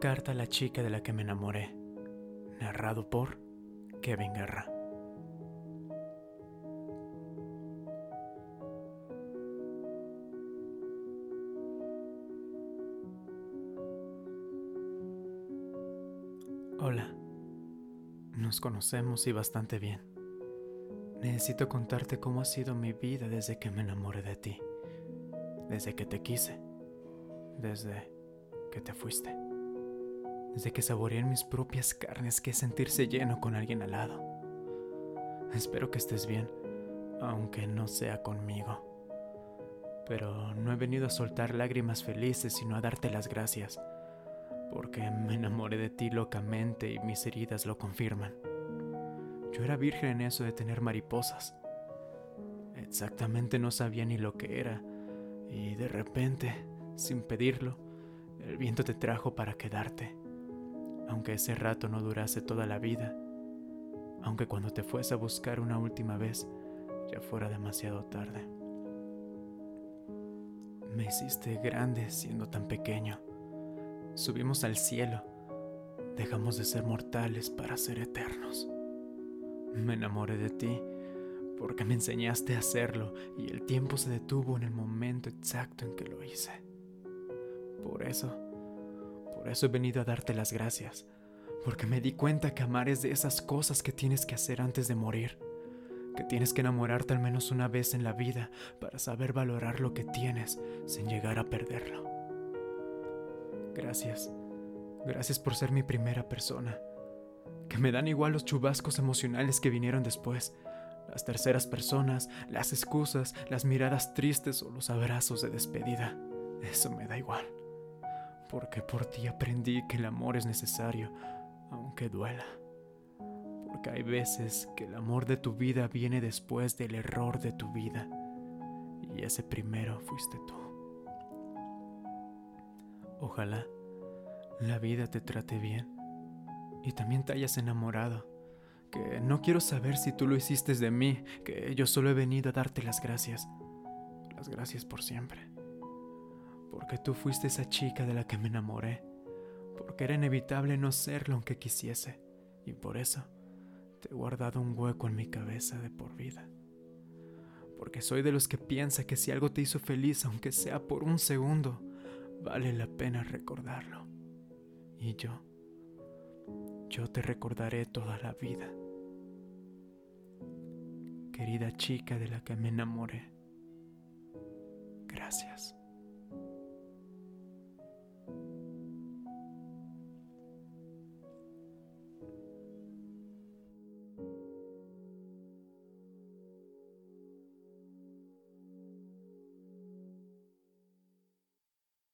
Carta a la chica de la que me enamoré. Narrado por Kevin Guerra. Hola. Nos conocemos y bastante bien. Necesito contarte cómo ha sido mi vida desde que me enamoré de ti. Desde que te quise. Desde que te fuiste. Desde que saboreé en mis propias carnes que sentirse lleno con alguien al lado. Espero que estés bien, aunque no sea conmigo. Pero no he venido a soltar lágrimas felices, sino a darte las gracias, porque me enamoré de ti locamente y mis heridas lo confirman. Yo era virgen en eso de tener mariposas. Exactamente no sabía ni lo que era, y de repente, sin pedirlo, el viento te trajo para quedarte, aunque ese rato no durase toda la vida, aunque cuando te fuese a buscar una última vez ya fuera demasiado tarde. Me hiciste grande siendo tan pequeño. Subimos al cielo, dejamos de ser mortales para ser eternos. Me enamoré de ti porque me enseñaste a hacerlo y el tiempo se detuvo en el momento exacto en que lo hice. Por eso, por eso he venido a darte las gracias, porque me di cuenta que amar es de esas cosas que tienes que hacer antes de morir, que tienes que enamorarte al menos una vez en la vida para saber valorar lo que tienes sin llegar a perderlo. Gracias, gracias por ser mi primera persona, que me dan igual los chubascos emocionales que vinieron después, las terceras personas, las excusas, las miradas tristes o los abrazos de despedida. Eso me da igual porque por ti aprendí que el amor es necesario, aunque duela. Porque hay veces que el amor de tu vida viene después del error de tu vida, y ese primero fuiste tú. Ojalá la vida te trate bien y también te hayas enamorado, que no quiero saber si tú lo hiciste de mí, que yo solo he venido a darte las gracias, las gracias por siempre porque tú fuiste esa chica de la que me enamoré, porque era inevitable no serlo aunque quisiese, y por eso te he guardado un hueco en mi cabeza de por vida. Porque soy de los que piensa que si algo te hizo feliz, aunque sea por un segundo, vale la pena recordarlo. Y yo, yo te recordaré toda la vida. Querida chica de la que me enamoré, gracias.